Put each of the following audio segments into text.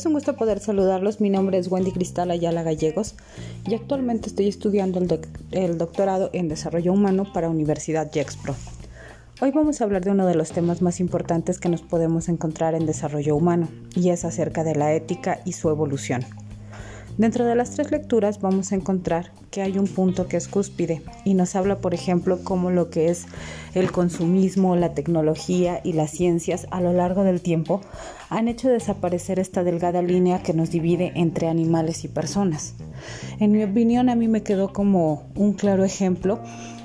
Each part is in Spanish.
Es un gusto poder saludarlos. Mi nombre es Wendy Cristal Ayala Gallegos y actualmente estoy estudiando el, doctorado en Desarrollo Humano para Universidad Jexpro. Hoy vamos a hablar de uno de los temas más importantes que nos podemos encontrar en desarrollo humano y es acerca de la ética y su evolución. Dentro de las tres lecturas vamos a encontrar que hay un punto que es cúspide y nos habla, por ejemplo, cómo lo que es el consumismo, la tecnología y las ciencias a lo largo del tiempo han hecho desaparecer esta delgada línea que nos divide entre animales y personas. En mi opinión, a mí me quedó como un claro ejemplo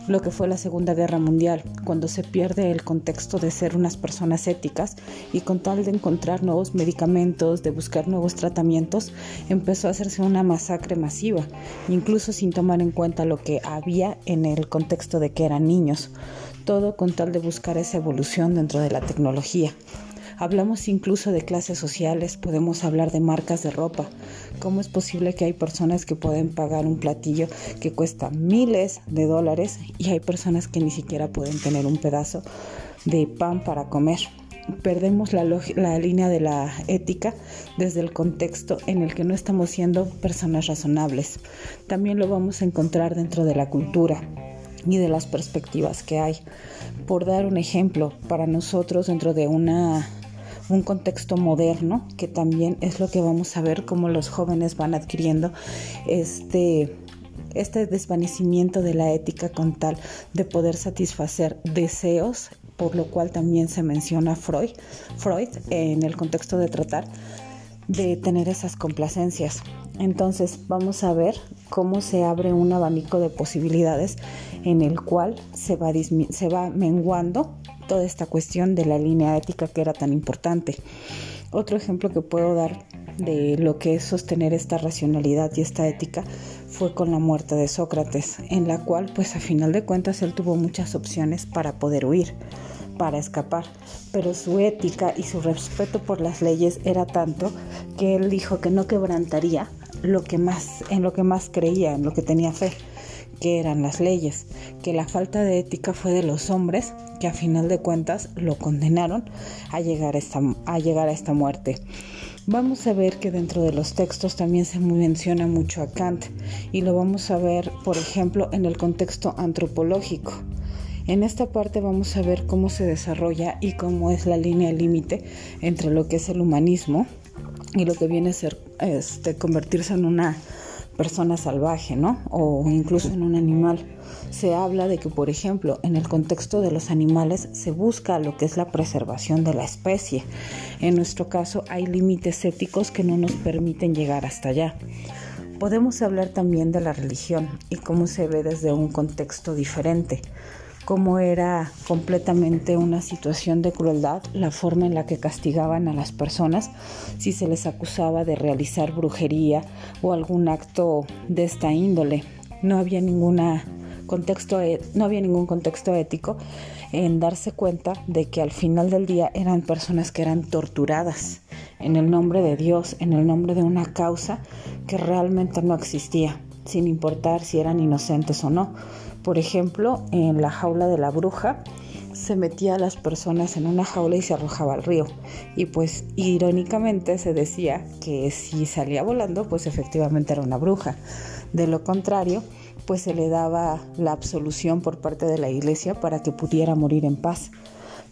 lo que fue la Segunda Guerra Mundial, cuando se pierde el contexto de ser unas personas éticas y con tal de encontrar nuevos medicamentos, de buscar nuevos tratamientos, empezó a hacerse una masacre masiva, incluso sin tomar en cuenta lo que había en el contexto de que eran niños, todo con tal de buscar esa evolución dentro de la tecnología. Hablamos incluso de clases sociales, podemos hablar de marcas de ropa. ¿Cómo es posible que hay personas que pueden pagar un platillo que cuesta miles de dólares y hay personas que ni siquiera pueden tener un pedazo de pan para comer? perdemos la, la, línea de la ética desde el contexto en el que no estamos siendo personas razonables. También lo vamos a encontrar dentro de la cultura y de las perspectivas que hay. Por dar un ejemplo, para nosotros dentro de una un contexto moderno, que también es lo que vamos a ver cómo los jóvenes van adquiriendo este este desvanecimiento de la ética con tal de poder satisfacer deseos, por lo cual también se menciona Freud, Freud en el contexto de tratar de tener esas complacencias. Entonces vamos a ver cómo se abre un abanico de posibilidades en el cual se va, se va menguando toda esta cuestión de la línea ética que era tan importante. Otro ejemplo que puedo dar de lo que es sostener esta racionalidad y esta ética fue con la muerte de Sócrates, en la cual pues a final de cuentas él tuvo muchas opciones para poder huir, para escapar, pero su ética y su respeto por las leyes era tanto que él dijo que no quebrantaría lo que más en lo que más creía, en lo que tenía fe que eran las leyes, que la falta de ética fue de los hombres que a final de cuentas lo condenaron a llegar a esta, a llegar a esta muerte. Vamos a ver que dentro de los textos también se menciona mucho a Kant y lo vamos a ver, por ejemplo, en el contexto antropológico. En esta parte vamos a ver cómo se desarrolla y cómo es la línea límite entre lo que es el humanismo y lo que viene a ser este, convertirse en una persona salvaje, ¿no? O incluso en un animal. Se habla de que, por ejemplo, en el contexto de los animales se busca lo que es la preservación de la especie. En nuestro caso hay límites éticos que no nos permiten llegar hasta allá. Podemos hablar también de la religión y cómo se ve desde un contexto diferente cómo era completamente una situación de crueldad la forma en la que castigaban a las personas si se les acusaba de realizar brujería o algún acto de esta índole. No había ninguna contexto, e, no había ningún contexto ético en darse cuenta de que al final del día eran personas que eran torturadas en el nombre de Dios, en el nombre de una causa que realmente no existía, sin importar si eran inocentes o no por ejemplo, en la jaula de la bruja se metía a las personas en una jaula y se arrojaba al río. Y pues irónicamente se decía que si salía volando, pues efectivamente era una bruja. De lo contrario, pues se le daba la absolución por parte de la iglesia para que pudiera morir en paz.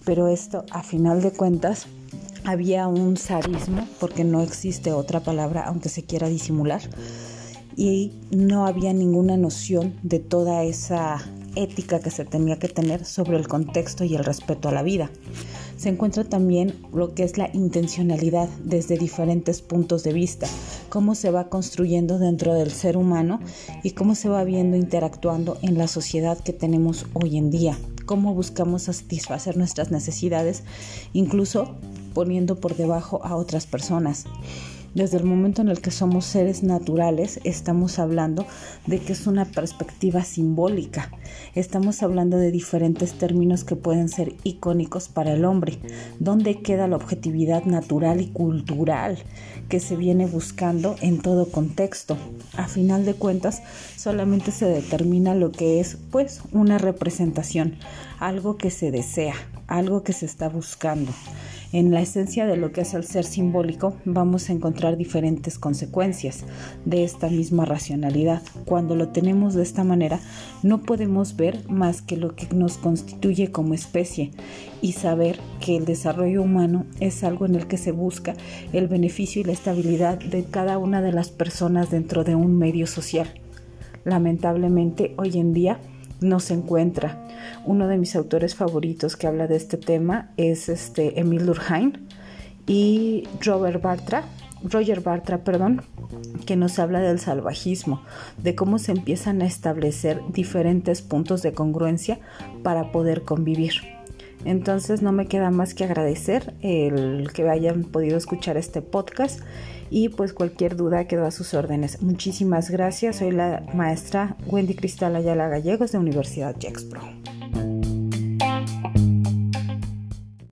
Pero esto, a final de cuentas, había un zarismo, porque no existe otra palabra, aunque se quiera disimular, y no había ninguna noción de toda esa ética que se tenía que tener sobre el contexto y el respeto a la vida. Se encuentra también lo que es la intencionalidad desde diferentes puntos de vista, cómo se va construyendo dentro del ser humano y cómo se va viendo interactuando en la sociedad que tenemos hoy en día, cómo buscamos satisfacer nuestras necesidades, incluso poniendo por debajo a otras personas. Desde el momento en el que somos seres naturales, estamos hablando de que es una perspectiva simbólica. Estamos hablando de diferentes términos que pueden ser icónicos para el hombre. ¿Dónde queda la objetividad natural y cultural que se viene buscando en todo contexto? A final de cuentas, solamente se determina lo que es, pues, una representación, algo que se desea, algo que se está buscando. En la esencia de lo que es el ser simbólico vamos a encontrar diferentes consecuencias de esta misma racionalidad. Cuando lo tenemos de esta manera no podemos ver más que lo que nos constituye como especie y saber que el desarrollo humano es algo en el que se busca el beneficio y la estabilidad de cada una de las personas dentro de un medio social. Lamentablemente hoy en día no se encuentra. Uno de mis autores favoritos que habla de este tema es este Emil Durkheim y Robert Bartra, Roger Bartra, perdón, que nos habla del salvajismo, de cómo se empiezan a establecer diferentes puntos de congruencia para poder convivir. Entonces no me queda más que agradecer el que hayan podido escuchar este podcast y pues cualquier duda quedó a sus órdenes. Muchísimas gracias. Soy la maestra Wendy Cristal Ayala Gallegos de Universidad Jexpro.